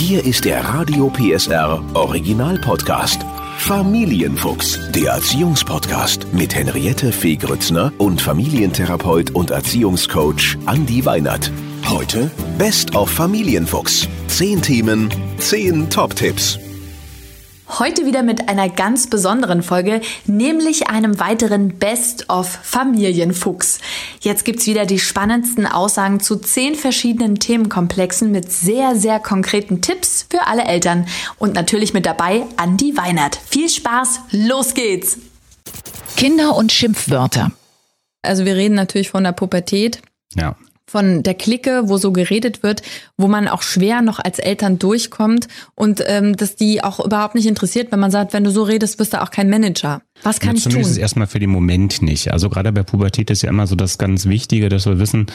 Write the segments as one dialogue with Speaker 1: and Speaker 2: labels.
Speaker 1: Hier ist der Radio PSR Original Podcast. Familienfuchs, der Erziehungspodcast mit Henriette Fee Grützner und Familientherapeut und Erziehungscoach Andi Weinert. Heute Best of Familienfuchs. Zehn Themen, zehn Top-Tipps.
Speaker 2: Heute wieder mit einer ganz besonderen Folge, nämlich einem weiteren Best of Familienfuchs. Jetzt gibt's wieder die spannendsten Aussagen zu zehn verschiedenen Themenkomplexen mit sehr, sehr konkreten Tipps für alle Eltern. Und natürlich mit dabei Andi Weinert. Viel Spaß, los geht's!
Speaker 3: Kinder und Schimpfwörter.
Speaker 2: Also wir reden natürlich von der Pubertät.
Speaker 4: Ja
Speaker 2: von der Clique, wo so geredet wird, wo man auch schwer noch als Eltern durchkommt und ähm, dass die auch überhaupt nicht interessiert, wenn man sagt, wenn du so redest, wirst du auch kein Manager. Was kann ja, ich tun?
Speaker 4: Zumindest erstmal für den Moment nicht. Also gerade bei Pubertät ist ja immer so das ganz Wichtige, dass wir wissen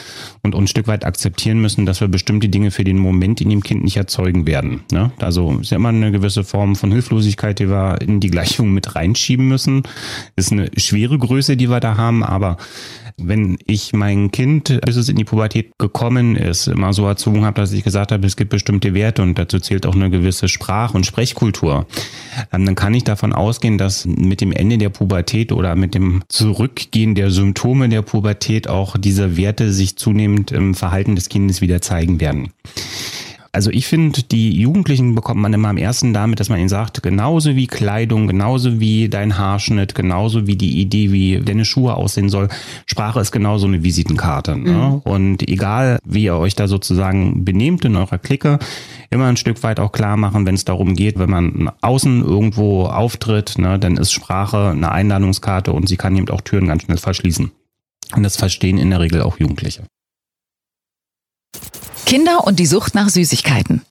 Speaker 4: und ein Stück weit akzeptieren müssen, dass wir bestimmte Dinge für den Moment in dem Kind nicht erzeugen werden. Ne? Also ist ja immer eine gewisse Form von Hilflosigkeit, die wir in die Gleichung mit reinschieben müssen. Ist eine schwere Größe, die wir da haben, aber wenn ich mein Kind, bis es in die Pubertät gekommen ist, immer so erzogen habe, dass ich gesagt habe, es gibt bestimmte Werte und dazu zählt auch eine gewisse Sprach- und Sprechkultur, ähm, dann kann ich davon ausgehen, dass mit dem Ende der Pubertät oder mit dem Zurückgehen der Symptome der Pubertät auch diese Werte sich zunehmend im Verhalten des Kindes wieder zeigen werden. Also ich finde, die Jugendlichen bekommt man immer am ersten damit, dass man ihnen sagt, genauso wie Kleidung, genauso wie dein Haarschnitt, genauso wie die Idee, wie deine Schuhe aussehen soll, Sprache ist genauso eine Visitenkarte. Ne? Mhm. Und egal, wie ihr euch da sozusagen benehmt in eurer Clique, immer ein Stück weit auch klar machen, wenn es darum geht, wenn man außen irgendwo auftritt, ne, dann ist Sprache eine Einladungskarte und sie kann eben auch Türen ganz schnell verschließen. Und das verstehen in der Regel auch Jugendliche.
Speaker 3: Kinder und die Sucht nach Süßigkeiten.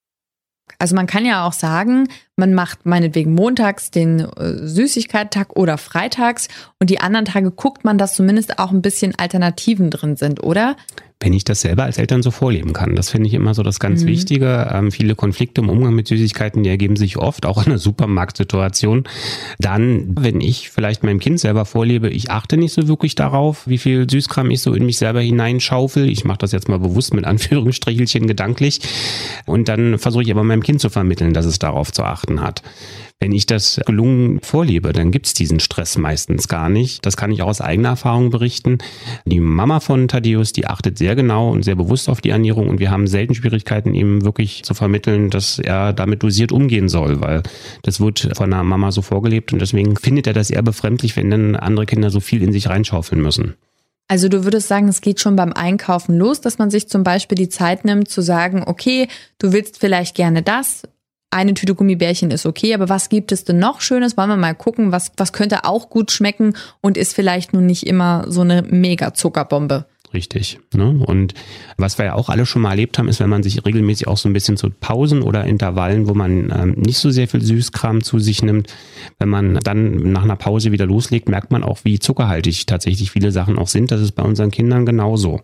Speaker 2: Also man kann ja auch sagen, man macht meinetwegen montags den äh, Süßigkeitstag oder freitags und die anderen Tage guckt man, dass zumindest auch ein bisschen Alternativen drin sind, oder?
Speaker 4: Wenn ich das selber als Eltern so vorleben kann. Das finde ich immer so das ganz mhm. Wichtige. Ähm, viele Konflikte im Umgang mit Süßigkeiten, die ergeben sich oft auch in einer Supermarktsituation. Dann, wenn ich vielleicht meinem Kind selber vorlebe, ich achte nicht so wirklich darauf, wie viel Süßkram ich so in mich selber hineinschaufel. Ich mache das jetzt mal bewusst mit Anführungsstrichelchen gedanklich. Und dann versuche ich aber meinem Kind zu vermitteln, dass es darauf zu achten hat. Wenn ich das gelungen vorlebe, dann gibt's diesen Stress meistens gar nicht. Das kann ich auch aus eigener Erfahrung berichten. Die Mama von Thaddeus, die achtet sehr genau und sehr bewusst auf die Ernährung und wir haben selten Schwierigkeiten, ihm wirklich zu vermitteln, dass er damit dosiert umgehen soll, weil das wird von der Mama so vorgelebt und deswegen findet er das eher befremdlich, wenn dann andere Kinder so viel in sich reinschaufeln müssen.
Speaker 2: Also du würdest sagen, es geht schon beim Einkaufen los, dass man sich zum Beispiel die Zeit nimmt zu sagen, okay, du willst vielleicht gerne das, eine Tüte Gummibärchen ist okay, aber was gibt es denn noch Schönes? Wollen wir mal gucken, was, was könnte auch gut schmecken und ist vielleicht nun nicht immer so eine mega Zuckerbombe.
Speaker 4: Richtig. Ne? Und was wir ja auch alle schon mal erlebt haben, ist, wenn man sich regelmäßig auch so ein bisschen zu Pausen oder Intervallen, wo man ähm, nicht so sehr viel Süßkram zu sich nimmt, wenn man dann nach einer Pause wieder loslegt, merkt man auch, wie zuckerhaltig tatsächlich viele Sachen auch sind. Das ist bei unseren Kindern genauso.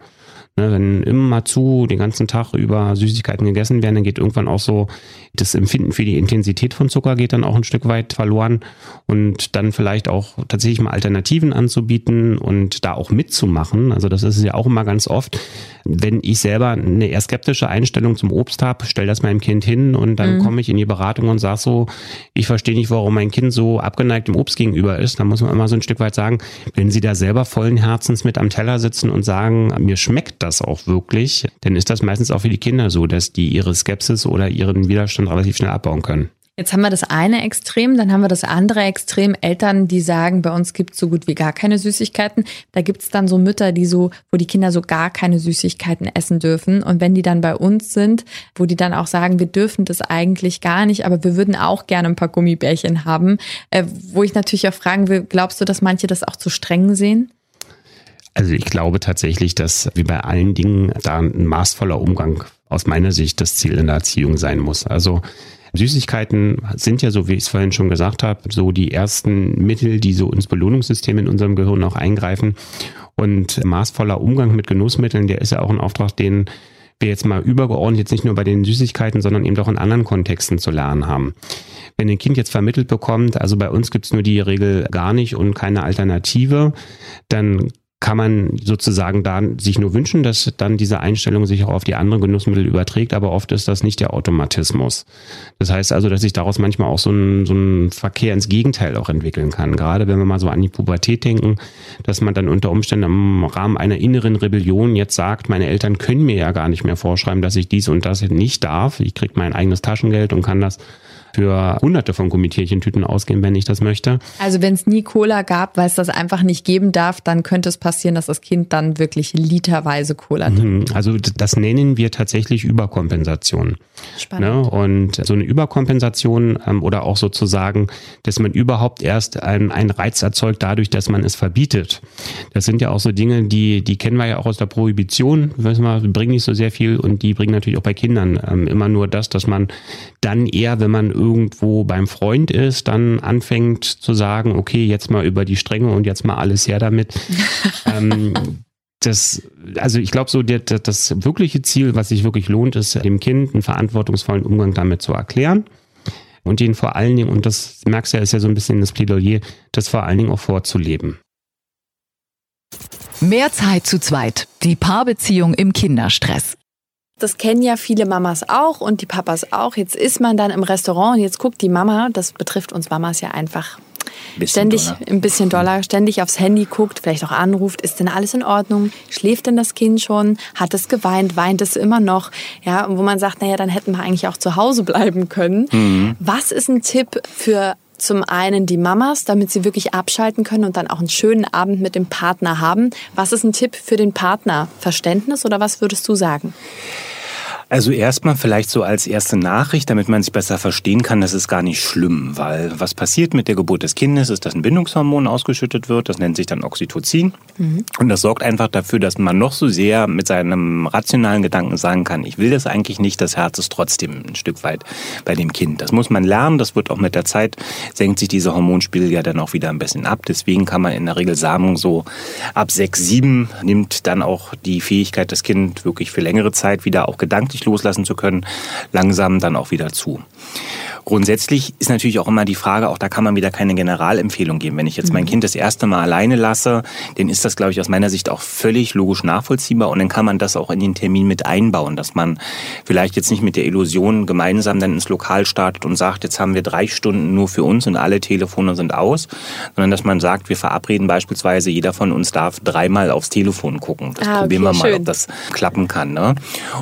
Speaker 4: Ne, wenn immer zu den ganzen Tag über Süßigkeiten gegessen werden, dann geht irgendwann auch so das Empfinden für die Intensität von Zucker geht dann auch ein Stück weit verloren und dann vielleicht auch tatsächlich mal Alternativen anzubieten und da auch mitzumachen. Also das ist ja auch immer ganz oft, wenn ich selber eine eher skeptische Einstellung zum Obst habe, stell das meinem Kind hin und dann mhm. komme ich in die Beratung und sage so, ich verstehe nicht, warum mein Kind so abgeneigt dem Obst gegenüber ist. Da muss man immer so ein Stück weit sagen, wenn Sie da selber vollen Herzens mit am Teller sitzen und sagen, mir schmeckt das auch wirklich, dann ist das meistens auch für die Kinder so, dass die ihre Skepsis oder ihren Widerstand relativ schnell abbauen können.
Speaker 2: Jetzt haben wir das eine Extrem, dann haben wir das andere Extrem. Eltern, die sagen, bei uns gibt es so gut wie gar keine Süßigkeiten. Da gibt es dann so Mütter, die so, wo die Kinder so gar keine Süßigkeiten essen dürfen. Und wenn die dann bei uns sind, wo die dann auch sagen, wir dürfen das eigentlich gar nicht, aber wir würden auch gerne ein paar Gummibärchen haben, äh, wo ich natürlich auch fragen will, glaubst du, dass manche das auch zu streng sehen?
Speaker 4: Also ich glaube tatsächlich, dass wie bei allen Dingen da ein maßvoller Umgang aus meiner Sicht das Ziel in der Erziehung sein muss. Also Süßigkeiten sind ja, so wie ich es vorhin schon gesagt habe, so die ersten Mittel, die so ins Belohnungssystem in unserem Gehirn auch eingreifen. Und maßvoller Umgang mit Genussmitteln, der ist ja auch ein Auftrag, den wir jetzt mal übergeordnet jetzt nicht nur bei den Süßigkeiten, sondern eben auch in anderen Kontexten zu lernen haben. Wenn ein Kind jetzt vermittelt bekommt, also bei uns gibt's nur die Regel gar nicht und keine Alternative, dann kann man sozusagen da sich nur wünschen, dass dann diese Einstellung sich auch auf die anderen Genussmittel überträgt, aber oft ist das nicht der Automatismus. Das heißt also, dass sich daraus manchmal auch so ein, so ein Verkehr ins Gegenteil auch entwickeln kann. Gerade wenn wir mal so an die Pubertät denken, dass man dann unter Umständen im Rahmen einer inneren Rebellion jetzt sagt, meine Eltern können mir ja gar nicht mehr vorschreiben, dass ich dies und das nicht darf. Ich kriege mein eigenes Taschengeld und kann das für hunderte von Gummitierchentüten ausgehen, wenn ich das möchte.
Speaker 2: Also wenn es nie Cola gab, weil es das einfach nicht geben darf, dann könnte es passieren, dass das Kind dann wirklich literweise Cola
Speaker 4: trinkt. Mhm. Also das nennen wir tatsächlich Überkompensation. Spannend. Ne? Und so eine Überkompensation ähm, oder auch sozusagen, dass man überhaupt erst einen, einen Reiz erzeugt dadurch, dass man es verbietet. Das sind ja auch so Dinge, die, die kennen wir ja auch aus der Prohibition. Wissen wir, bringen nicht so sehr viel und die bringen natürlich auch bei Kindern ähm, immer nur das, dass man dann eher, wenn man irgendwo beim Freund ist, dann anfängt zu sagen, okay, jetzt mal über die Stränge und jetzt mal alles her damit. ähm, das, also ich glaube so, das, das wirkliche Ziel, was sich wirklich lohnt, ist dem Kind einen verantwortungsvollen Umgang damit zu erklären und den vor allen Dingen, und das merkst du ja, ist ja so ein bisschen das Plädoyer, das vor allen Dingen auch vorzuleben.
Speaker 3: Mehr Zeit zu zweit. Die Paarbeziehung im Kinderstress.
Speaker 2: Das kennen ja viele Mamas auch und die Papas auch. Jetzt ist man dann im Restaurant und jetzt guckt die Mama, das betrifft uns Mamas ja einfach ständig doller. ein bisschen doller, ständig aufs Handy guckt, vielleicht auch anruft, ist denn alles in Ordnung? Schläft denn das Kind schon? Hat es geweint? Weint es immer noch? Ja, und wo man sagt, naja, dann hätten wir eigentlich auch zu Hause bleiben können. Mhm. Was ist ein Tipp für zum einen die Mamas, damit sie wirklich abschalten können und dann auch einen schönen Abend mit dem Partner haben. Was ist ein Tipp für den Partner? Verständnis oder was würdest du sagen?
Speaker 5: Also erstmal vielleicht so als erste Nachricht, damit man sich besser verstehen kann, das ist gar nicht schlimm, weil was passiert mit der Geburt des Kindes ist, dass ein Bindungshormon ausgeschüttet wird, das nennt sich dann Oxytocin mhm. und das sorgt einfach dafür, dass man noch so sehr mit seinem rationalen Gedanken sagen kann, ich will das eigentlich nicht, das Herz ist trotzdem ein Stück weit bei dem Kind. Das muss man lernen, das wird auch mit der Zeit, senkt sich dieser Hormonspiegel ja dann auch wieder ein bisschen ab, deswegen kann man in der Regel sagen, so ab sechs, sieben nimmt dann auch die Fähigkeit, das Kind wirklich für längere Zeit wieder auch gedanklich loslassen zu können, langsam dann auch wieder zu. Grundsätzlich ist natürlich auch immer die Frage, auch da kann man wieder keine Generalempfehlung geben. Wenn ich jetzt mein mhm. Kind das erste Mal alleine lasse, dann ist das, glaube ich, aus meiner Sicht auch völlig logisch nachvollziehbar und dann kann man das auch in den Termin mit einbauen, dass man vielleicht jetzt nicht mit der Illusion gemeinsam dann ins Lokal startet und sagt, jetzt haben wir drei Stunden nur für uns und alle Telefone sind aus, sondern dass man sagt, wir verabreden beispielsweise, jeder von uns darf dreimal aufs Telefon gucken. Das ah, probieren wir mal, schön. ob das klappen kann. Ne?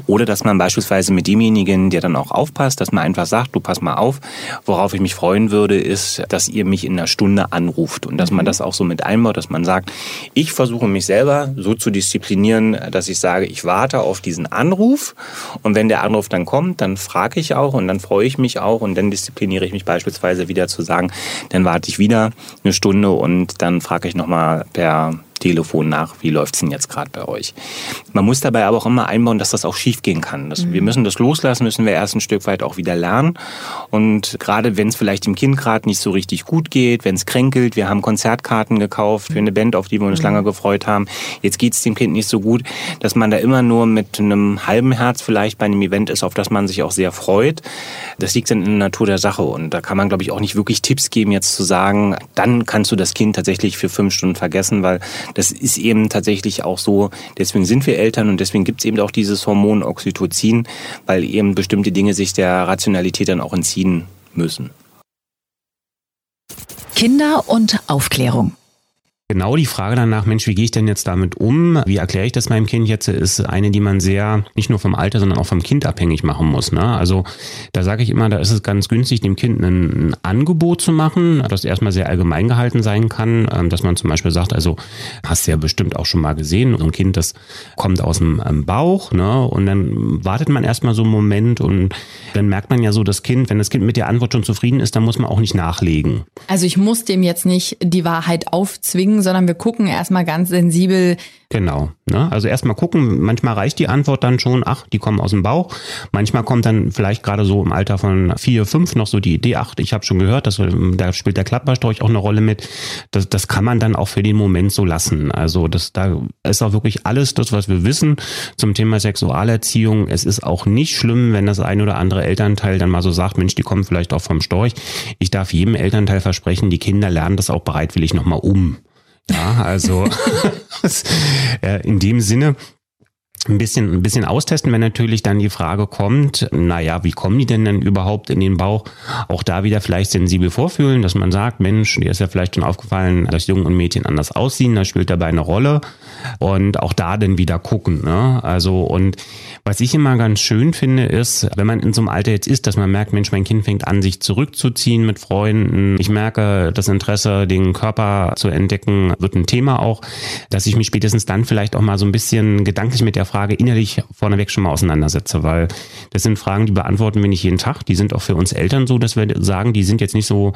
Speaker 5: Oder dass man beispielsweise mit demjenigen, der dann auch aufpasst, dass man einfach sagt, du pass mal auf, auf. Worauf ich mich freuen würde, ist, dass ihr mich in einer Stunde anruft und dass man mhm. das auch so mit einbaut, dass man sagt, ich versuche mich selber so zu disziplinieren, dass ich sage, ich warte auf diesen Anruf und wenn der Anruf dann kommt, dann frage ich auch und dann freue ich mich auch und dann diszipliniere ich mich beispielsweise wieder zu sagen, dann warte ich wieder eine Stunde und dann frage ich nochmal per Telefon nach, wie läuft es denn jetzt gerade bei euch. Man muss dabei aber auch immer einbauen, dass das auch schief gehen kann. Das, mhm. Wir müssen das loslassen, müssen wir erst ein Stück weit auch wieder lernen. Und gerade wenn es vielleicht dem Kind gerade nicht so richtig gut geht, wenn es kränkelt, wir haben Konzertkarten gekauft für eine Band, auf die wir uns mhm. lange gefreut haben. Jetzt geht es dem Kind nicht so gut, dass man da immer nur mit einem halben Herz vielleicht bei einem Event ist, auf das man sich auch sehr freut. Das liegt dann in der Natur der Sache. Und da kann man, glaube ich, auch nicht wirklich Tipps geben, jetzt zu sagen, dann kannst du das Kind tatsächlich für fünf Stunden vergessen, weil das ist eben tatsächlich auch so. Deswegen sind wir Eltern und deswegen gibt es eben auch dieses Hormon Oxytocin, weil eben bestimmte Dinge sich der Rationalität dann auch entziehen müssen.
Speaker 3: Kinder und Aufklärung.
Speaker 4: Genau die Frage danach, Mensch, wie gehe ich denn jetzt damit um? Wie erkläre ich das meinem Kind jetzt, ist eine, die man sehr nicht nur vom Alter, sondern auch vom Kind abhängig machen muss. Ne? Also da sage ich immer, da ist es ganz günstig, dem Kind ein, Angebot zu machen, das erstmal sehr allgemein gehalten sein kann, ähm, dass man zum Beispiel sagt, also hast du ja bestimmt auch schon mal gesehen, so ein Kind, das kommt aus dem ähm, Bauch ne? und dann wartet man erstmal so einen Moment und dann merkt man ja so, das Kind, wenn das Kind mit der Antwort schon zufrieden ist, dann muss man auch nicht nachlegen.
Speaker 2: Also ich muss dem jetzt nicht die Wahrheit aufzwingen, sondern wir gucken erstmal ganz sensibel,
Speaker 4: Genau. Ne? Also erstmal gucken, manchmal reicht die Antwort dann schon, ach, die kommen aus dem Bauch. Manchmal kommt dann vielleicht gerade so im Alter von vier, fünf noch so die Idee, ach, ich habe schon gehört, dass, da spielt der Klapperstorch auch eine Rolle mit. Das, das kann man dann auch für den Moment so lassen. Also das, da ist auch wirklich alles das, was wir wissen zum Thema Sexualerziehung. Es ist auch nicht schlimm, wenn das ein oder andere Elternteil dann mal so sagt, Mensch, die kommen vielleicht auch vom Storch. Ich darf jedem Elternteil versprechen, die Kinder lernen das auch bereitwillig nochmal um. Ja, also in dem Sinne ein bisschen, ein bisschen austesten, wenn natürlich dann die Frage kommt, naja, wie kommen die denn dann überhaupt in den Bauch? Auch da wieder vielleicht sensibel vorfühlen, dass man sagt, Mensch, dir ist ja vielleicht schon aufgefallen, dass Jungen und Mädchen anders aussehen, das spielt dabei eine Rolle. Und auch da dann wieder gucken. Ne? Also, und was ich immer ganz schön finde, ist, wenn man in so einem Alter jetzt ist, dass man merkt, Mensch, mein Kind fängt an, sich zurückzuziehen mit Freunden. Ich merke, das Interesse, den Körper zu entdecken, wird ein Thema auch, dass ich mich spätestens dann vielleicht auch mal so ein bisschen gedanklich mit der Frage innerlich vorneweg schon mal auseinandersetze, weil das sind Fragen, die beantworten wir nicht jeden Tag. Die sind auch für uns Eltern so, dass wir sagen, die sind jetzt nicht so,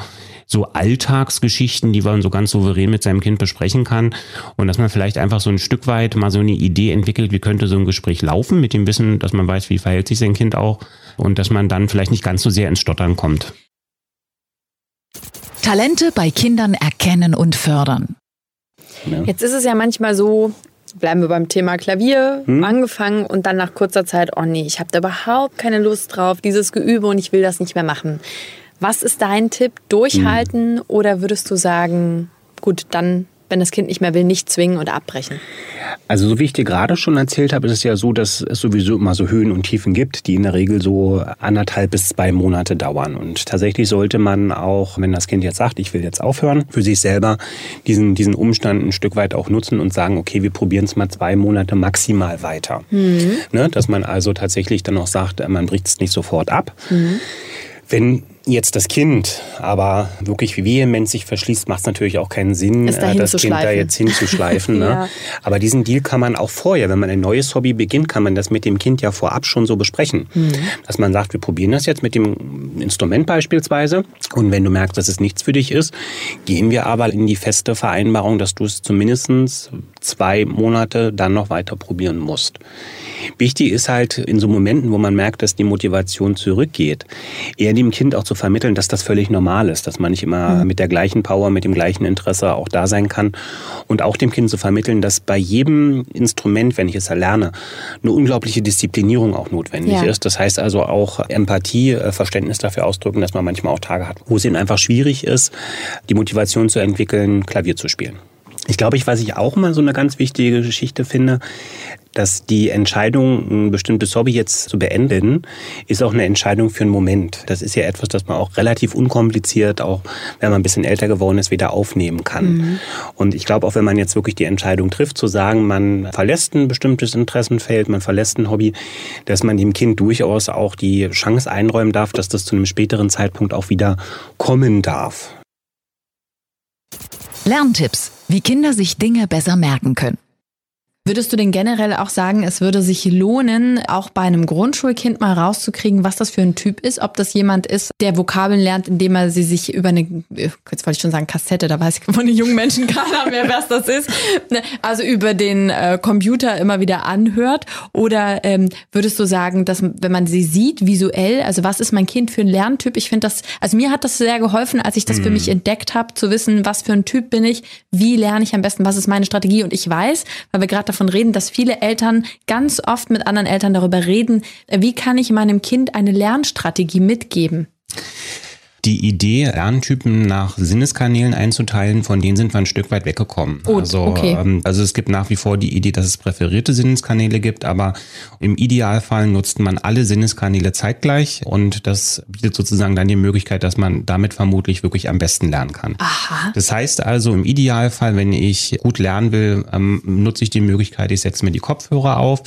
Speaker 4: so Alltagsgeschichten, die man so ganz souverän mit seinem Kind besprechen kann. Und dass man vielleicht einfach so ein Stück weit mal so eine Idee entwickelt, wie könnte so ein Gespräch laufen, mit dem Wissen, dass man weiß, wie verhält sich sein Kind auch und dass man dann vielleicht nicht ganz so sehr ins Stottern kommt.
Speaker 3: Talente bei Kindern erkennen und fördern.
Speaker 2: Ja. Jetzt ist es ja manchmal so, bleiben wir beim Thema Klavier, hm? angefangen und dann nach kurzer Zeit, oh nee, ich habe da überhaupt keine Lust drauf, dieses Geübe und ich will das nicht mehr machen. Was ist dein Tipp? Durchhalten hm. oder würdest du sagen, gut, dann wenn das Kind nicht mehr will, nicht zwingen oder abbrechen?
Speaker 5: Also so wie ich dir gerade schon erzählt habe, ist es ja so, dass es sowieso immer so Höhen und Tiefen gibt, die in der Regel so anderthalb bis zwei Monate dauern. Und tatsächlich sollte man auch, wenn das Kind jetzt sagt, ich will jetzt aufhören, für sich selber diesen, diesen Umstand ein Stück weit auch nutzen und sagen, okay, wir probieren es mal zwei Monate maximal weiter. Mhm. Ne, dass man also tatsächlich dann auch sagt, man bricht es nicht sofort ab. Mhm. Wenn jetzt das Kind aber wirklich wie vehement sich verschließt, macht es natürlich auch keinen Sinn,
Speaker 2: das Kind
Speaker 5: da jetzt hinzuschleifen. ne? ja. Aber diesen Deal kann man auch vorher, wenn man ein neues Hobby beginnt, kann man das mit dem Kind ja vorab schon so besprechen. Mhm. Dass man sagt, wir probieren das jetzt mit dem Instrument beispielsweise und wenn du merkst, dass es nichts für dich ist, gehen wir aber in die feste Vereinbarung, dass du es zumindest zwei Monate dann noch weiter probieren musst. Wichtig ist halt in so Momenten, wo man merkt, dass die Motivation zurückgeht, eher dem Kind auch zu vermitteln, dass das völlig normal ist, dass man nicht immer mhm. mit der gleichen Power, mit dem gleichen Interesse auch da sein kann und auch dem Kind zu vermitteln, dass bei jedem Instrument, wenn ich es erlerne, eine unglaubliche Disziplinierung auch notwendig ja. ist. Das heißt also auch Empathie, äh, Verständnis dafür ausdrücken, dass man manchmal auch Tage hat, wo es ihnen einfach schwierig ist, die Motivation zu entwickeln, Klavier zu spielen. Ich glaube, ich, was ich auch mal so eine ganz wichtige Geschichte finde, dass die Entscheidung, ein bestimmtes Hobby jetzt zu beenden, ist auch eine Entscheidung für einen Moment. Das ist ja etwas, das man auch relativ unkompliziert, auch wenn man ein bisschen älter geworden ist, wieder aufnehmen kann. Mhm. Und ich glaube, auch wenn man jetzt wirklich die Entscheidung trifft, zu sagen, man verlässt ein bestimmtes Interessenfeld, man verlässt ein Hobby, dass man dem Kind durchaus auch die Chance einräumen darf, dass das zu einem späteren Zeitpunkt auch wieder kommen darf.
Speaker 3: Lerntipps, wie Kinder sich Dinge besser merken können.
Speaker 2: Würdest du denn generell auch sagen, es würde sich lohnen, auch bei einem Grundschulkind mal rauszukriegen, was das für ein Typ ist? Ob das jemand ist, der Vokabeln lernt, indem er sie sich über eine, jetzt wollte ich schon sagen Kassette, da weiß ich von den jungen Menschen keiner mehr, was das ist. Ne, also über den äh, Computer immer wieder anhört. Oder ähm, würdest du sagen, dass wenn man sie sieht, visuell, also was ist mein Kind für ein Lerntyp? Ich finde das, also mir hat das sehr geholfen, als ich das hm. für mich entdeckt habe, zu wissen, was für ein Typ bin ich, wie lerne ich am besten, was ist meine Strategie. Und ich weiß, weil wir gerade davon reden, dass viele Eltern ganz oft mit anderen Eltern darüber reden, wie kann ich meinem Kind eine Lernstrategie mitgeben
Speaker 4: die Idee, Lerntypen nach Sinneskanälen einzuteilen, von denen sind wir ein Stück weit weggekommen.
Speaker 2: Oh, also, okay.
Speaker 4: ähm, also es gibt nach wie vor die Idee, dass es präferierte Sinneskanäle gibt, aber im Idealfall nutzt man alle Sinneskanäle zeitgleich und das bietet sozusagen dann die Möglichkeit, dass man damit vermutlich wirklich am besten lernen kann.
Speaker 2: Aha.
Speaker 4: Das heißt also im Idealfall, wenn ich gut lernen will, ähm, nutze ich die Möglichkeit, ich setze mir die Kopfhörer auf,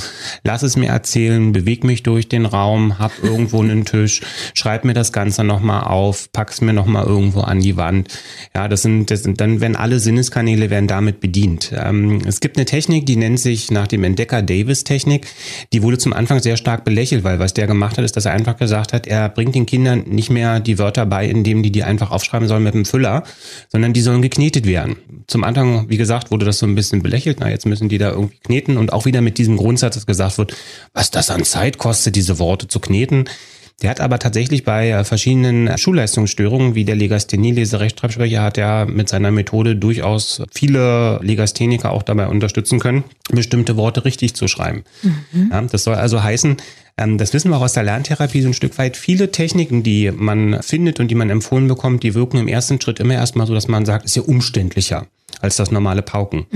Speaker 4: lass es mir erzählen, bewege mich durch den Raum, hab irgendwo einen Tisch, schreib mir das Ganze nochmal auf, pack's mir noch mal irgendwo an die Wand. Ja, das sind, das sind dann werden alle Sinneskanäle werden damit bedient. Ähm, es gibt eine Technik, die nennt sich nach dem Entdecker Davis Technik. Die wurde zum Anfang sehr stark belächelt, weil was der gemacht hat, ist, dass er einfach gesagt hat, er bringt den Kindern nicht mehr die Wörter bei, indem die die einfach aufschreiben sollen mit dem Füller, sondern die sollen geknetet werden. Zum Anfang, wie gesagt, wurde das so ein bisschen belächelt. Na, jetzt müssen die da irgendwie kneten und auch wieder mit diesem Grundsatz, dass gesagt wird, was das an Zeit kostet, diese Worte zu kneten. Der hat aber tatsächlich bei äh, verschiedenen Schulleistungsstörungen wie der Legasthenie, Leserechtschreibschwäche, hat er mit seiner Methode durchaus viele Legastheniker auch dabei unterstützen können, bestimmte Worte richtig zu schreiben. Mhm. Ja, das soll also heißen, ähm, das wissen wir auch aus der Lerntherapie so ein Stück weit. Viele Techniken, die man findet und die man empfohlen bekommt, die wirken im ersten Schritt immer erstmal so, dass man sagt, ist ja umständlicher. als das normale Pauken.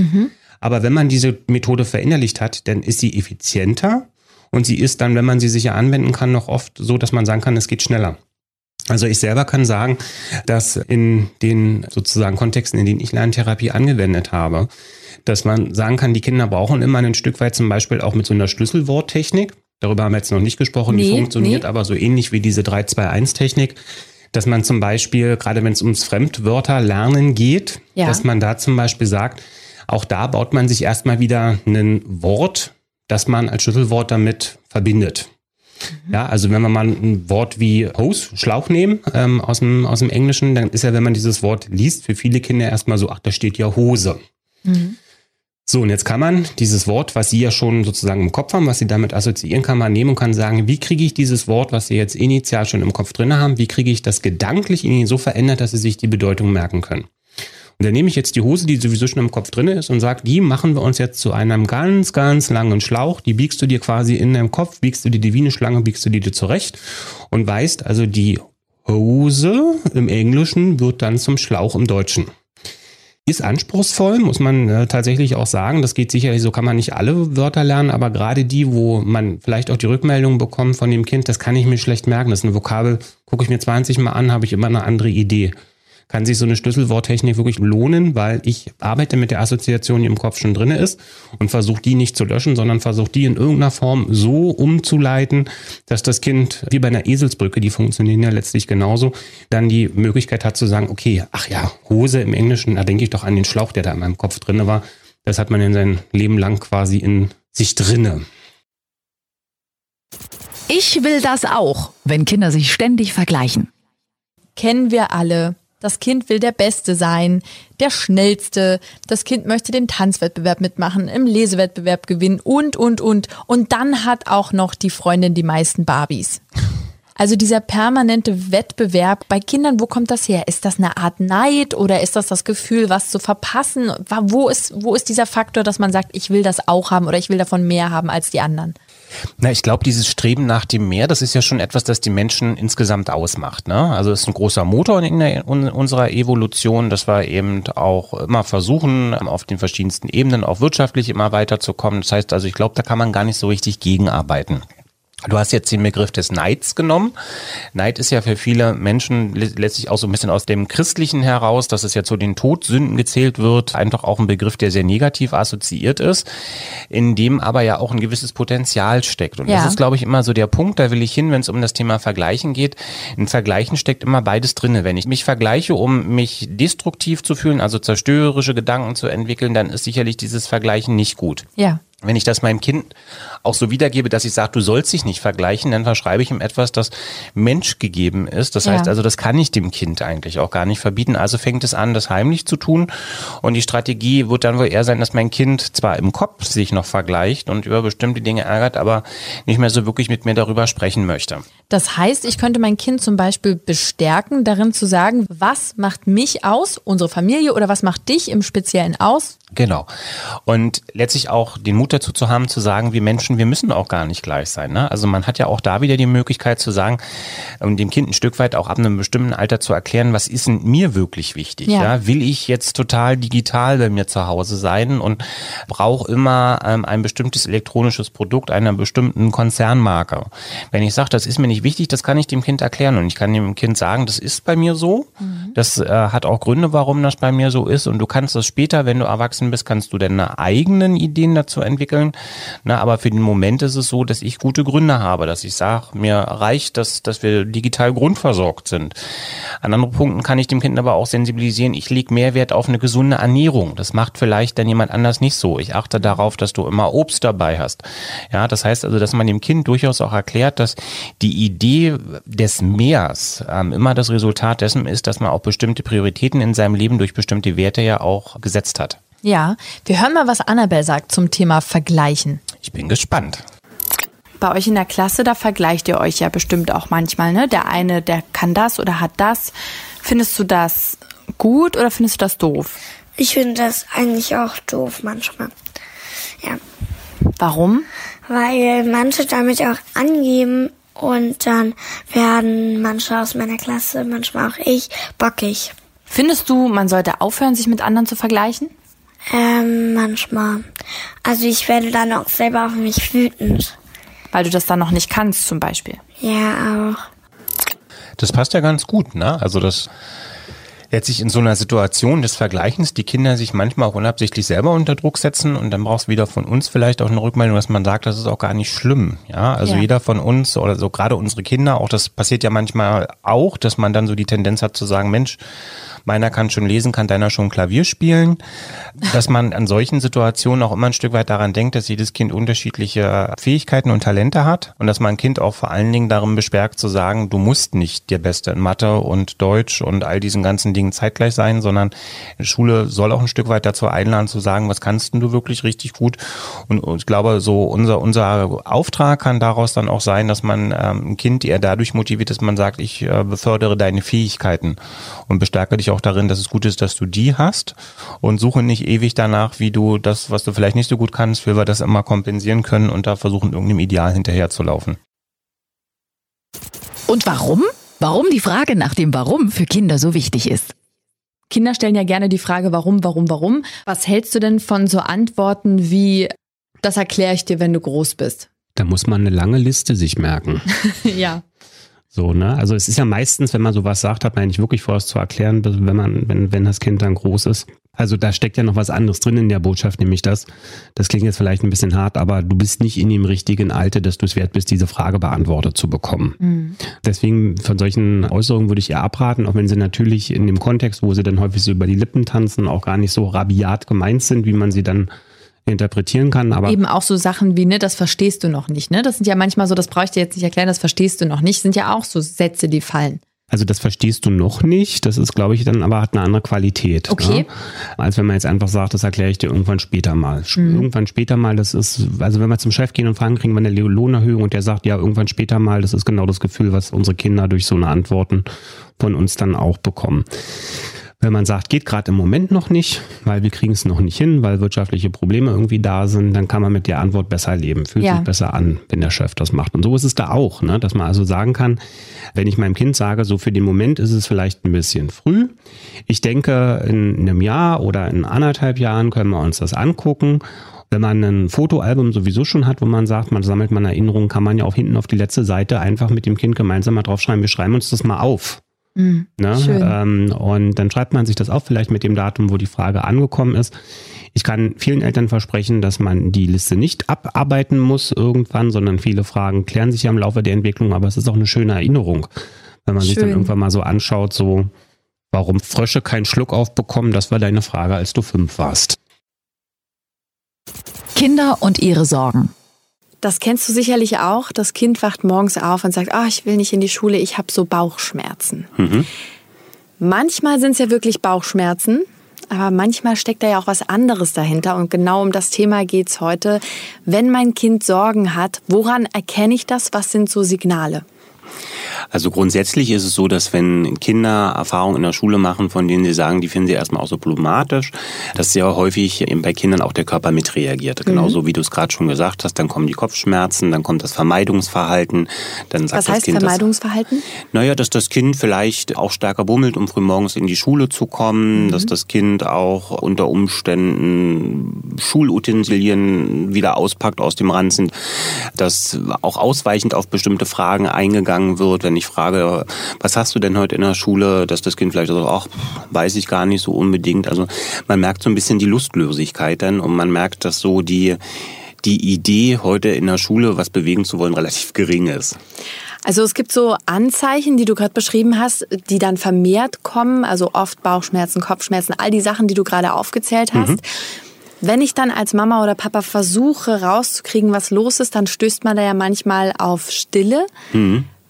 Speaker 4: Aber wenn man diese Methode verinnerlicht hat, dann ist sie effizienter und sie ist dann, wenn man sie sicher anwenden kann, noch oft so, dass man sagen kann, es geht schneller. Also ich selber kann sagen, dass in den sozusagen Kontexten, in denen ich Lerntherapie angewendet habe, dass man sagen kann, die Kinder brauchen immer ein Stück weit zum Beispiel auch mit so einer Schlüsselworttechnik. Darüber haben wir jetzt noch nicht gesprochen, die
Speaker 2: Nee,
Speaker 4: funktioniert
Speaker 2: nee.
Speaker 4: aber so ähnlich wie diese 3-2-1-Technik, dass man zum Beispiel, gerade wenn es ums Fremdwörterlernen geht,
Speaker 2: Ja.
Speaker 4: dass man da zum Beispiel sagt, auch da baut man sich erstmal wieder ein Wort, das man als Schlüsselwort damit verbindet. Ja, also wenn wir mal ein Wort wie Hose, Schlauch nehmen ähm, aus, dem, aus dem Englischen, dann ist ja, wenn man dieses Wort liest, für viele Kinder erstmal so, ach, da steht ja Hose. So, und jetzt kann man dieses Wort, was Sie ja schon sozusagen im Kopf haben, was Sie damit assoziieren, kann man nehmen und kann sagen, wie kriege ich dieses Wort, was Sie jetzt initial schon im Kopf drin haben, wie kriege ich das gedanklich in Ihnen so verändert, dass Sie sich die Bedeutung merken können. Und dann nehme ich jetzt die Hose, die sowieso schon im Kopf drin ist, und sage, die machen wir uns jetzt zu einem ganz, ganz langen Schlauch. Die biegst du dir quasi in deinem Kopf, biegst du dir die wie eine Schlange, biegst du die dir zurecht und weißt, also die Hose im Englischen wird dann zum Schlauch im Deutschen. Ist anspruchsvoll, muss man äh, tatsächlich auch sagen. Das geht sicherlich, so kann man nicht alle Wörter lernen, aber gerade die, wo man vielleicht auch die Rückmeldung bekommt von dem Kind, das kann ich mir schlecht merken. Das ist eine Vokabel, gucke ich mir 20 Mal an, habe ich immer eine andere Idee. Kann sich so eine Schlüsselworttechnik wirklich lohnen, weil ich arbeite mit der Assoziation, die im Kopf schon drinne ist und versuche die nicht zu löschen, sondern versuche die in irgendeiner Form so umzuleiten, dass das Kind, wie bei einer Eselsbrücke, die funktionieren ja letztlich genauso, dann die Möglichkeit hat zu sagen, okay, ach ja, Hose im Englischen, da denke ich doch an den Schlauch, der da in meinem Kopf drinne war. Das hat man in sein Leben lang quasi in sich drinne.
Speaker 3: Ich will das auch, wenn Kinder sich ständig vergleichen.
Speaker 2: kennen wir alle. Das Kind will der Beste sein, der Schnellste. Das Kind möchte den Tanzwettbewerb mitmachen, im Lesewettbewerb gewinnen und, und, und. Und dann hat auch noch die Freundin die meisten Barbies. Also dieser permanente Wettbewerb bei Kindern, wo kommt das her? Ist das eine Art Neid oder ist das das Gefühl, was zu verpassen? Wo ist, wo ist dieser Faktor, dass man sagt, ich will das auch haben oder ich will davon mehr haben als die anderen?
Speaker 5: Na, ich glaube, dieses Streben nach dem Meer, das ist ja schon etwas, das die Menschen insgesamt ausmacht. Ne? Also es ist ein großer Motor in, der, in unserer Evolution, dass wir eben auch immer versuchen, auf den verschiedensten Ebenen auch wirtschaftlich immer weiterzukommen. Das heißt also, ich glaube, da kann man gar nicht so richtig gegenarbeiten. Du hast jetzt den Begriff des Neids genommen. Neid ist ja für viele Menschen le- letztlich auch so ein bisschen aus dem Christlichen heraus, dass es ja zu den Todsünden gezählt wird, einfach auch ein Begriff, der sehr negativ assoziiert ist, in dem aber ja auch ein gewisses Potenzial steckt. Und
Speaker 2: Ja.
Speaker 5: das ist, glaube ich, immer so der Punkt, da will ich hin, wenn es um das Thema Vergleichen geht. In Vergleichen steckt immer beides drinne. Wenn ich mich vergleiche, um mich destruktiv zu fühlen, also zerstörerische Gedanken zu entwickeln, dann ist sicherlich dieses Vergleichen nicht gut.
Speaker 2: Ja.
Speaker 5: Wenn ich das meinem Kind auch so wiedergebe, dass ich sage, du sollst dich nicht vergleichen, dann verschreibe ich ihm etwas, das menschgegeben ist. Das
Speaker 2: Ja.
Speaker 5: heißt also, das kann ich dem Kind eigentlich auch gar nicht verbieten. Also fängt es an, das heimlich zu tun. Und die Strategie wird dann wohl eher sein, dass mein Kind zwar im Kopf sich noch vergleicht und über bestimmte Dinge ärgert, aber nicht mehr so wirklich mit mir darüber sprechen möchte.
Speaker 2: Das heißt, ich könnte mein Kind zum Beispiel bestärken, darin zu sagen, was macht mich aus, unsere Familie oder was macht dich im Speziellen aus?
Speaker 5: Genau. Und letztlich auch den Mut dazu zu haben, zu sagen, wir Menschen, wir müssen auch gar nicht gleich sein. Ne? Also man hat ja auch da wieder die Möglichkeit zu sagen, um dem Kind ein Stück weit auch ab einem bestimmten Alter zu erklären, was ist denn mir wirklich wichtig?
Speaker 2: Ja.
Speaker 5: Ja. Will ich jetzt total digital bei mir zu Hause sein und brauche immer ähm, ein bestimmtes elektronisches Produkt einer bestimmten Konzernmarke? Wenn ich sage, das ist mir nicht wichtig, das kann ich dem Kind erklären und ich kann dem Kind sagen, das ist bei mir so. Das äh, hat auch Gründe, warum das bei mir so ist und du kannst das später, wenn du erwachsen bist, kannst du deine eigenen Ideen dazu entwickeln. Na, aber für den Moment ist es so, dass ich gute Gründe habe, dass ich sage, mir reicht, dass, dass wir digital grundversorgt sind. An anderen Punkten kann ich dem Kind aber auch sensibilisieren, ich lege mehr Wert auf eine gesunde Ernährung. Das macht vielleicht dann jemand anders nicht so. Ich achte darauf, dass du immer Obst dabei hast. Ja, das heißt also, dass man dem Kind durchaus auch erklärt, dass die Idee des Meers ähm, immer das Resultat dessen ist, dass man auch bestimmte Prioritäten in seinem Leben durch bestimmte Werte ja auch gesetzt hat.
Speaker 2: Ja, wir hören mal, was Annabelle sagt zum Thema Vergleichen.
Speaker 5: Ich bin gespannt.
Speaker 6: Bei euch in der Klasse, da vergleicht ihr euch ja bestimmt auch manchmal, ne? Der eine, der kann das oder hat das. Findest du das gut oder findest du das doof?
Speaker 7: Ich finde das eigentlich auch doof manchmal. Ja,
Speaker 6: Warum?
Speaker 7: weil manche damit auch angeben und dann werden manche aus meiner Klasse, manchmal auch ich, bockig.
Speaker 6: Findest du, man sollte aufhören, sich mit anderen zu vergleichen?
Speaker 7: Ähm, manchmal. Also ich werde dann auch selber auf mich wütend.
Speaker 6: Weil du das dann noch nicht kannst, zum Beispiel.
Speaker 7: Ja, auch.
Speaker 5: Das passt ja ganz gut, ne? Also das letztlich in so einer Situation des Vergleichens die Kinder sich manchmal auch unabsichtlich selber unter Druck setzen und dann brauchst du wieder von uns vielleicht auch eine Rückmeldung, dass man sagt, das ist auch gar nicht schlimm. Ja, also
Speaker 6: Ja.
Speaker 5: jeder von uns oder so gerade unsere Kinder, auch das passiert ja manchmal auch, dass man dann so die Tendenz hat zu sagen, Mensch, meiner kann schon lesen, kann deiner schon Klavier spielen, dass man an solchen Situationen auch immer ein Stück weit daran denkt, dass jedes Kind unterschiedliche Fähigkeiten und Talente hat und dass man ein Kind auch vor allen Dingen darin bestärkt zu sagen, du musst nicht der Beste in Mathe und Deutsch und all diesen ganzen Dingen zeitgleich sein, sondern Schule soll auch ein Stück weit dazu einladen zu sagen, was kannst du wirklich richtig gut? Und, und ich glaube, so unser, unser Auftrag kann daraus dann auch sein, dass man ähm, ein Kind eher dadurch motiviert, dass man sagt, ich äh, befördere deine Fähigkeiten und bestärke dich auch darin, dass es gut ist, dass du die hast und suche nicht ewig danach, wie du das, was du vielleicht nicht so gut kannst, wie wir das immer kompensieren können und da versuchen, irgendeinem Ideal hinterherzulaufen.
Speaker 3: Und warum? Warum die Frage nach dem Warum für Kinder so wichtig ist.
Speaker 2: Kinder stellen ja gerne die Frage, warum, warum, warum. Was hältst du denn von so Antworten wie, das erkläre ich dir, wenn du groß bist?
Speaker 4: Da muss man eine lange Liste sich merken.
Speaker 2: ja.
Speaker 4: So, ne? Also es ist ja meistens, wenn man sowas sagt, hat man eigentlich wirklich vor, es zu erklären, wenn man, wenn, wenn das Kind dann groß ist. Also da steckt ja noch was anderes drin in der Botschaft, nämlich das, das klingt jetzt vielleicht ein bisschen hart, aber du bist nicht in dem richtigen Alter, dass du es wert bist, diese Frage beantwortet zu bekommen. Deswegen von solchen Äußerungen würde ich eher abraten, auch wenn sie natürlich in dem Kontext, wo sie dann häufig so über die Lippen tanzen, auch gar nicht so rabiat gemeint sind, wie man sie dann interpretieren kann. Aber
Speaker 2: Eben auch so Sachen wie, ne, das verstehst du noch nicht, ne? Das sind ja manchmal so, das brauche ich dir jetzt nicht erklären, das verstehst du noch nicht, sind ja auch so Sätze, die fallen.
Speaker 4: Also das verstehst du noch nicht. Das ist, glaube ich, dann aber hat eine andere Qualität.
Speaker 2: Okay.
Speaker 4: Ne? Als wenn man jetzt einfach sagt, das erkläre ich dir irgendwann später mal. Sch- Irgendwann später mal, das ist, also wenn wir zum Chef gehen und fragen, kriegen wir eine Lohnerhöhung und der sagt, ja, irgendwann später mal, das ist genau das Gefühl, was unsere Kinder durch so eine Antworten von uns dann auch bekommen. Wenn man sagt, geht gerade im Moment noch nicht, weil wir kriegen es noch nicht hin, weil wirtschaftliche Probleme irgendwie da sind, dann kann man mit der Antwort besser leben, fühlt
Speaker 2: Ja.
Speaker 4: sich besser an, wenn der Chef das macht. Und so ist es da auch, ne? dass man also sagen kann, wenn ich meinem Kind sage, so für den Moment ist es vielleicht ein bisschen früh. Ich denke, in einem Jahr oder in anderthalb Jahren können wir uns das angucken. Wenn man ein Fotoalbum sowieso schon hat, wo man sagt, man sammelt mal Erinnerungen, kann man ja auch hinten auf die letzte Seite einfach mit dem Kind gemeinsam mal draufschreiben, wir schreiben uns das mal auf. Ne?
Speaker 2: Schön.
Speaker 4: Ähm, und dann schreibt man sich das auf, vielleicht mit dem Datum, wo die Frage angekommen ist. Ich kann vielen Eltern versprechen, dass man die Liste nicht abarbeiten muss irgendwann, sondern viele Fragen klären sich ja im Laufe der Entwicklung, aber es ist auch eine schöne Erinnerung, wenn man sich dann
Speaker 2: Schön.
Speaker 4: irgendwann mal so anschaut, so warum Frösche keinen Schluck aufbekommen, das war deine Frage, als du fünf warst.
Speaker 3: Kinder und ihre Sorgen.
Speaker 6: Das kennst du sicherlich auch. Das Kind wacht morgens auf und sagt, ah, ich will nicht in die Schule, ich habe so Bauchschmerzen. Manchmal sind es ja wirklich Bauchschmerzen, aber manchmal steckt da ja auch was anderes dahinter. Und genau um das Thema geht's heute. Wenn mein Kind Sorgen hat, woran erkenne ich das? Was sind so Signale?
Speaker 5: Also grundsätzlich ist es so, dass wenn Kinder Erfahrungen in der Schule machen, von denen sie sagen, die finden sie erstmal auch so problematisch, dass sehr häufig eben bei Kindern auch der Körper mitreagiert. Genauso wie du es gerade schon gesagt hast, dann kommen die Kopfschmerzen, dann kommt das Vermeidungsverhalten, dann sagt
Speaker 6: Was
Speaker 5: das
Speaker 6: heißt
Speaker 5: Kind,
Speaker 6: Vermeidungsverhalten?
Speaker 5: Das, naja, dass das Kind vielleicht auch stärker bummelt, um frühmorgens in die Schule zu kommen, dass das Kind auch unter Umständen Schulutensilien wieder auspackt aus dem Ranzen, dass auch ausweichend auf bestimmte Fragen eingegangen wird. Wenn ich frage, was hast du denn heute in der Schule, dass das Kind vielleicht so, ach, weiß ich gar nicht so unbedingt. Also man merkt so ein bisschen die Lustlosigkeit dann und man merkt, dass so die, die Idee, heute in der Schule was bewegen zu wollen, relativ gering ist.
Speaker 6: Also es gibt so Anzeichen, die du gerade beschrieben hast, die dann vermehrt kommen, also oft Bauchschmerzen, Kopfschmerzen, all die Sachen, die du gerade aufgezählt hast. Wenn ich dann als Mama oder Papa versuche rauszukriegen, was los ist, dann stößt man da ja manchmal auf Stille.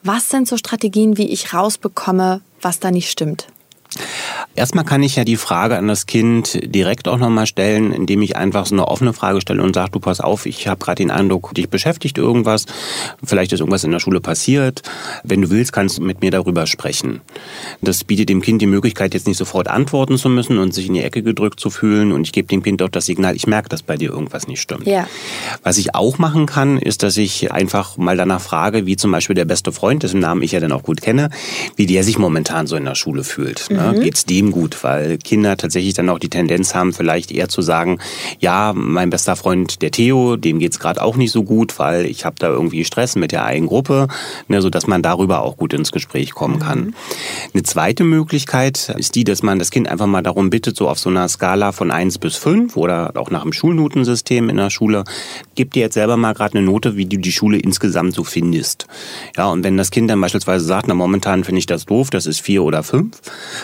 Speaker 6: Was sind so Strategien, wie ich rausbekomme, was da nicht stimmt?
Speaker 5: Erstmal kann ich ja die Frage an das Kind direkt auch nochmal stellen, indem ich einfach so eine offene Frage stelle und sage, du pass auf, ich habe gerade den Eindruck, dich beschäftigt irgendwas, vielleicht ist irgendwas in der Schule passiert. Wenn du willst, kannst du mit mir darüber sprechen. Das bietet dem Kind die Möglichkeit, jetzt nicht sofort antworten zu müssen und sich in die Ecke gedrückt zu fühlen. Und ich gebe dem Kind auch das Signal, ich merke, dass bei dir irgendwas nicht stimmt.
Speaker 6: Ja.
Speaker 5: Was ich auch machen kann, ist, dass ich einfach mal danach frage, wie zum Beispiel der beste Freund, dessen Namen ich ja dann auch gut kenne, wie der sich momentan so in der Schule fühlt. Ne? Geht's dem deswegen gut, weil Kinder tatsächlich dann auch die Tendenz haben, vielleicht eher zu sagen, ja, mein bester Freund, der Theo, dem geht's gerade auch nicht so gut, weil ich habe da irgendwie Stress mit der eigenen Gruppe, ne, so dass man darüber auch gut ins Gespräch kommen kann. Mhm. Eine zweite Möglichkeit ist die, dass man das Kind einfach mal darum bittet, so auf so einer Skala von eins bis fünf oder auch nach dem Schulnotensystem in der Schule, gib dir jetzt selber mal gerade eine Note, wie du die Schule insgesamt so findest. Ja, und wenn das Kind dann beispielsweise sagt, na momentan finde ich das doof, das ist vier oder fünf,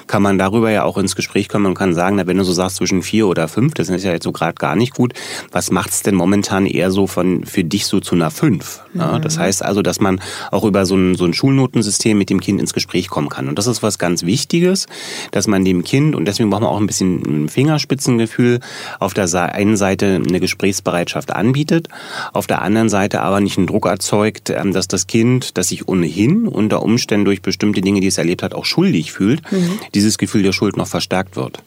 Speaker 5: kann man darüber ja auch ins Gespräch kommen und kann sagen, na wenn du so sagst zwischen vier oder fünf, das ist ja jetzt so gerade gar nicht gut, was macht's denn momentan eher so von für dich so zu einer fünf? Ja, mhm. das heißt also, dass man auch über so ein, so ein Schulnotensystem mit dem Kind ins Gespräch kommen kann. Und das ist was ganz Wichtiges, dass man dem Kind, und deswegen braucht man auch ein bisschen ein Fingerspitzengefühl, auf der einen Seite eine Gesprächsbereitschaft anbietet, auf der anderen Seite aber nicht einen Druck erzeugt, ähm, dass das Kind, das sich ohnehin unter Umständen durch bestimmte Dinge, die es erlebt hat, auch schuldig fühlt, mhm. Dieses Gefühl der Schuld noch verstärkt wird.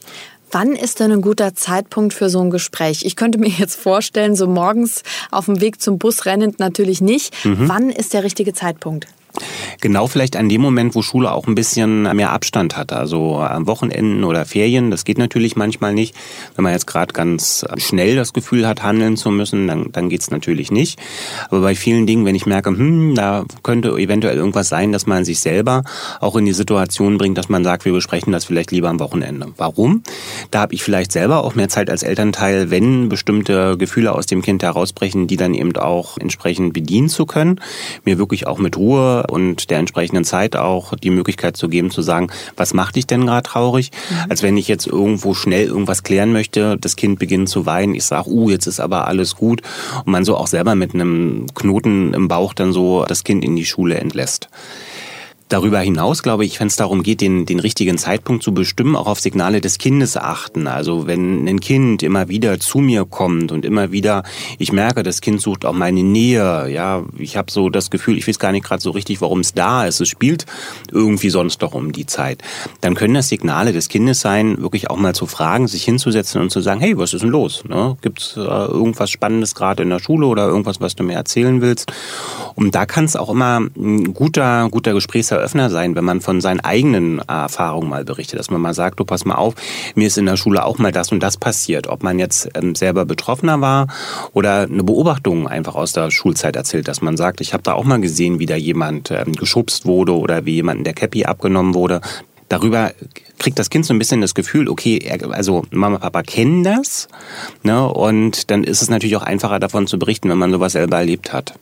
Speaker 6: Wann ist denn ein guter Zeitpunkt für so ein Gespräch? Ich könnte mir jetzt vorstellen, so morgens auf dem Weg zum Bus rennend natürlich nicht. Mhm. Wann ist der richtige Zeitpunkt?
Speaker 5: Genau vielleicht an dem Moment, wo Schule auch ein bisschen mehr Abstand hat. Also am Wochenenden oder Ferien, das geht natürlich manchmal nicht. Wenn man jetzt gerade ganz schnell das Gefühl hat, handeln zu müssen, dann, dann geht's natürlich nicht. Aber bei vielen Dingen, wenn ich merke, hm, da könnte eventuell irgendwas sein, dass man sich selber auch in die Situation bringt, dass man sagt, wir besprechen das vielleicht lieber am Wochenende. Warum? Da habe ich vielleicht selber auch mehr Zeit als Elternteil, wenn bestimmte Gefühle aus dem Kind herausbrechen, die dann eben auch entsprechend bedienen zu können. Mir wirklich auch mit Ruhe und der entsprechenden Zeit auch die Möglichkeit zu geben, zu sagen, was macht dich denn gerade traurig? Mhm. Als wenn ich jetzt irgendwo schnell irgendwas klären möchte, das Kind beginnt zu weinen, ich sage, uh, jetzt ist aber alles gut und man so auch selber mit einem Knoten im Bauch dann so das Kind in die Schule entlässt. Darüber hinaus glaube ich, wenn es darum geht, den, den richtigen Zeitpunkt zu bestimmen, auch auf Signale des Kindes achten. Also wenn ein Kind immer wieder zu mir kommt und immer wieder, ich merke, das Kind sucht auch meine Nähe, ja, ich habe so das Gefühl, ich weiß gar nicht gerade so richtig, warum es da ist. Es spielt irgendwie sonst doch um die Zeit. Dann können das Signale des Kindes sein, wirklich auch mal zu fragen, sich hinzusetzen und zu sagen, hey, was ist denn los? Ne? Gibt es äh, irgendwas Spannendes gerade in der Schule oder irgendwas, was du mir erzählen willst? Und da kann es auch immer ein guter, guter Gesprächs Öffner sein, wenn man von seinen eigenen Erfahrungen mal berichtet, dass man mal sagt, du pass mal auf, mir ist in der Schule auch mal das und das passiert. Ob man jetzt ähm, selber Betroffener war oder eine Beobachtung einfach aus der Schulzeit erzählt, dass man sagt, ich habe da auch mal gesehen, wie da jemand ähm, geschubst wurde oder wie jemand der Cappy abgenommen wurde. Darüber kriegt das Kind so ein bisschen das Gefühl, okay, also Mama, Papa kennen das. Ne, und dann ist es natürlich auch einfacher davon zu berichten, wenn man sowas selber erlebt hat.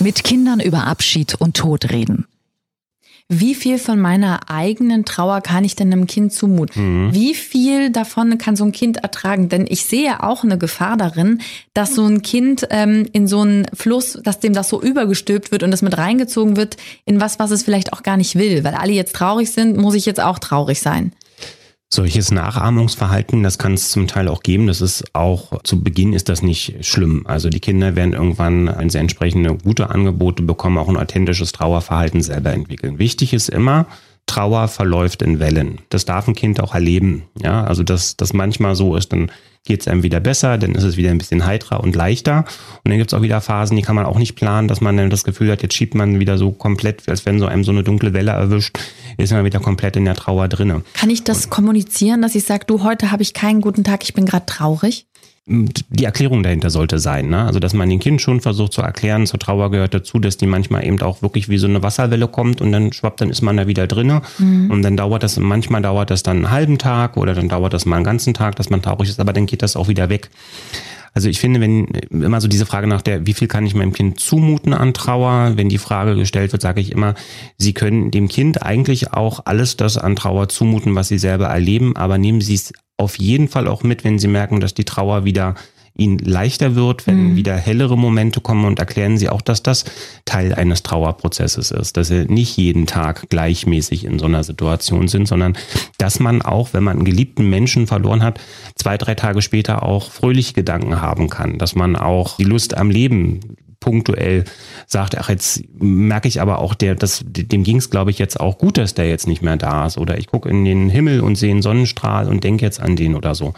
Speaker 3: Mit Kindern über Abschied und Tod reden.
Speaker 2: Wie viel von meiner eigenen Trauer kann ich denn einem Kind zumuten? Mhm. Wie viel davon kann so ein Kind ertragen? Denn ich sehe auch eine Gefahr darin, dass so ein Kind ähm, in so einen Fluss, dass dem das so übergestülpt wird und das mit reingezogen wird in was, was es vielleicht auch gar nicht will. Weil alle jetzt traurig sind, muss ich jetzt auch traurig sein.
Speaker 4: Solches Nachahmungsverhalten, das kann es zum Teil auch geben. Das ist auch, zu Beginn ist das nicht schlimm. Also die Kinder werden irgendwann, wenn sie entsprechende gute Angebote bekommen, auch ein authentisches Trauerverhalten selber entwickeln. Wichtig ist immer, Trauer verläuft in Wellen. Das darf ein Kind auch erleben. Ja, also dass das manchmal so ist, dann geht es einem wieder besser, dann ist es wieder ein bisschen heiterer und leichter. Und dann gibt es auch wieder Phasen, die kann man auch nicht planen, dass man dann das Gefühl hat, jetzt schiebt man wieder so komplett, als wenn so einem so eine dunkle Welle erwischt, ist man wieder komplett in der Trauer drinne.
Speaker 2: Kann ich das und, kommunizieren, dass ich sage, du, heute habe ich keinen guten Tag, ich bin gerade traurig?
Speaker 4: Die Erklärung dahinter sollte sein. Ne? Also, dass man den Kind schon versucht zu erklären, zur Trauer gehört dazu, dass die manchmal eben auch wirklich wie so eine Wasserwelle kommt und dann schwappt, dann ist man da wieder drinne. Mhm. Und dann dauert das, manchmal dauert das dann einen halben Tag oder dann dauert das mal einen ganzen Tag, dass man traurig ist, aber dann geht das auch wieder weg. Also ich finde, wenn immer so diese Frage nach der, wie viel kann ich meinem Kind zumuten an Trauer, wenn die Frage gestellt wird, sage ich immer, Sie können dem Kind eigentlich auch alles das an Trauer zumuten, was Sie selber erleben, aber nehmen Sie es auf jeden Fall auch mit, wenn Sie merken, dass die Trauer wieder ihnen leichter wird, wenn mhm. wieder hellere Momente kommen und erklären sie auch, dass das Teil eines Trauerprozesses ist, dass sie nicht jeden Tag gleichmäßig in so einer Situation sind, sondern dass man auch, wenn man einen geliebten Menschen verloren hat, zwei, drei Tage später auch fröhliche Gedanken haben kann, dass man auch die Lust am Leben
Speaker 5: punktuell sagt, ach, jetzt merke ich aber auch, der, das, dem ging es, glaube ich, jetzt auch gut, dass der jetzt nicht mehr da ist. Oder ich gucke in den Himmel und sehe einen Sonnenstrahl und denke jetzt an den oder so.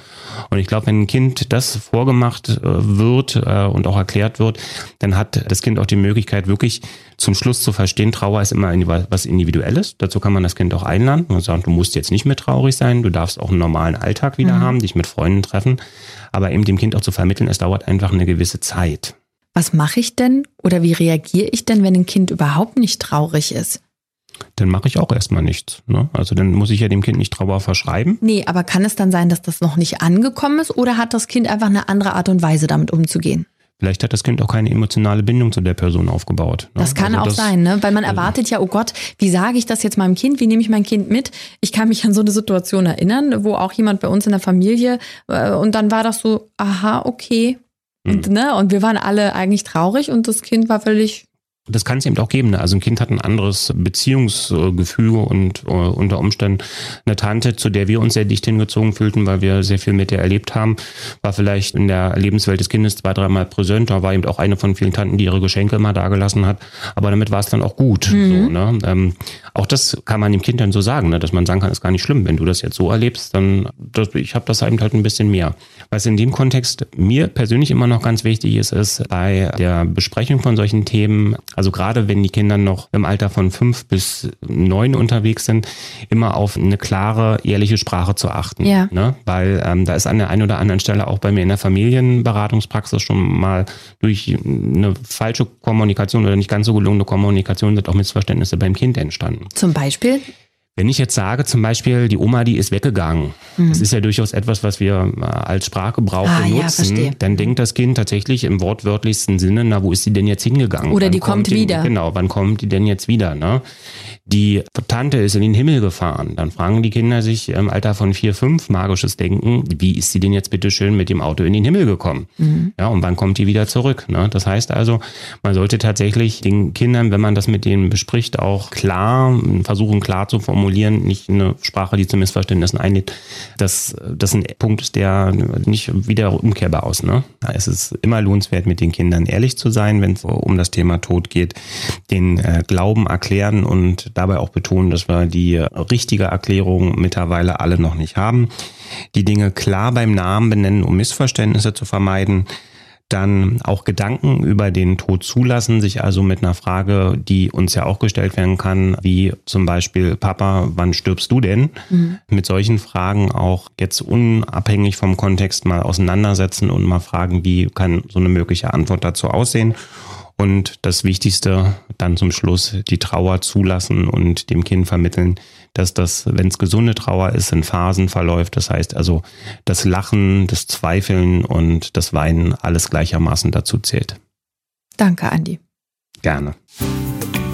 Speaker 5: Und ich glaube, wenn ein Kind das vorgemacht äh, wird äh, und auch erklärt wird, dann hat das Kind auch die Möglichkeit, wirklich zum Schluss zu verstehen, Trauer ist immer was Individuelles. Dazu kann man das Kind auch einladen und sagen, du musst jetzt nicht mehr traurig sein, du darfst auch einen normalen Alltag wieder mhm. haben, dich mit Freunden treffen. Aber eben dem Kind auch zu vermitteln, es dauert einfach eine gewisse Zeit
Speaker 2: was mache ich denn oder wie reagiere ich denn, wenn ein Kind überhaupt nicht traurig ist?
Speaker 5: Dann mache ich auch erstmal nichts. Ne? Also dann muss ich ja dem Kind nicht Trauer verschreiben.
Speaker 2: Nee, aber kann es dann sein, dass das noch nicht angekommen ist oder hat das Kind einfach eine andere Art und Weise damit umzugehen?
Speaker 5: Vielleicht hat das Kind auch keine emotionale Bindung zu der Person aufgebaut.
Speaker 2: Ne? Das kann also auch das, sein, ne? weil man also erwartet ja, oh Gott, wie sage ich das jetzt meinem Kind? Wie nehme ich mein Kind mit? Ich kann mich an so eine Situation erinnern, wo auch jemand bei uns in der Familie äh, und dann war das so, aha, okay, und, mhm. ne, und wir waren alle eigentlich traurig und das Kind war völlig
Speaker 5: das kann es eben auch geben. Ne? Also ein Kind hat ein anderes Beziehungsgefüge und uh, unter Umständen eine Tante, zu der wir uns sehr dicht hingezogen fühlten, weil wir sehr viel mit ihr erlebt haben, war vielleicht in der Lebenswelt des Kindes zwei, dreimal präsent. Da war eben auch eine von vielen Tanten, die ihre Geschenke immer dagelassen hat. Aber damit war es dann auch gut. Mhm. So, ne? ähm, auch das kann man dem Kind dann so sagen, ne? dass man sagen kann, ist gar nicht schlimm. Wenn du das jetzt so erlebst, dann das, ich habe das eben halt ein bisschen mehr. Was in dem Kontext mir persönlich immer noch ganz wichtig ist, ist bei der Besprechung von solchen Themen also gerade wenn die Kinder noch im Alter von fünf bis neun unterwegs sind, immer auf eine klare, ehrliche Sprache zu achten. Ja. Ne? Weil ähm, da ist an der einen oder anderen Stelle auch bei mir in der Familienberatungspraxis schon mal durch eine falsche Kommunikation oder nicht ganz so gelungene Kommunikation sind auch Missverständnisse beim Kind entstanden.
Speaker 2: Zum Beispiel?
Speaker 5: Wenn ich jetzt sage, zum Beispiel, die Oma, die ist weggegangen, mhm. das ist ja durchaus etwas, was wir äh, als Sprachgebrauch ah, benutzen, ja, dann denkt das Kind tatsächlich im wortwörtlichsten Sinne, na, wo ist sie denn jetzt hingegangen?
Speaker 2: Oder wann die kommt,
Speaker 5: die,
Speaker 2: wieder.
Speaker 5: Genau, wann kommt die denn jetzt wieder? Ne? Die Tante ist in den Himmel gefahren. Dann fragen die Kinder sich im Alter von vier, fünf magisches Denken, wie ist sie denn jetzt bitte schön mit dem Auto in den Himmel gekommen? Mhm. Ja, und wann kommt die wieder zurück? Ne? Das heißt also, man sollte tatsächlich den Kindern, wenn man das mit denen bespricht, auch klar versuchen, klar zu formulieren, formulieren, nicht eine Sprache, die zu Missverständnissen einlädt, dass das ein Punkt ist, der nicht wieder umkehrbar aus. Ne? Es ist immer lohnenswert, mit den Kindern ehrlich zu sein, wenn es um das Thema Tod geht, den äh, Glauben erklären und dabei auch betonen, dass wir die richtige Erklärung mittlerweile alle noch nicht haben. Die Dinge klar beim Namen benennen, um Missverständnisse zu vermeiden dann auch Gedanken über den Tod zulassen, sich also mit einer Frage, die uns ja auch gestellt werden kann, wie zum Beispiel, Papa, wann stirbst du denn? Mhm. Mit solchen Fragen auch jetzt unabhängig vom Kontext mal auseinandersetzen und mal fragen, wie kann so eine mögliche Antwort dazu aussehen? Und das Wichtigste dann zum Schluss die Trauer zulassen und dem Kind vermitteln, dass das, wenn es gesunde Trauer ist, in Phasen verläuft. Das heißt also, das Lachen, das Zweifeln und das Weinen alles gleichermaßen dazu zählt.
Speaker 2: Danke, Andi.
Speaker 5: Gerne.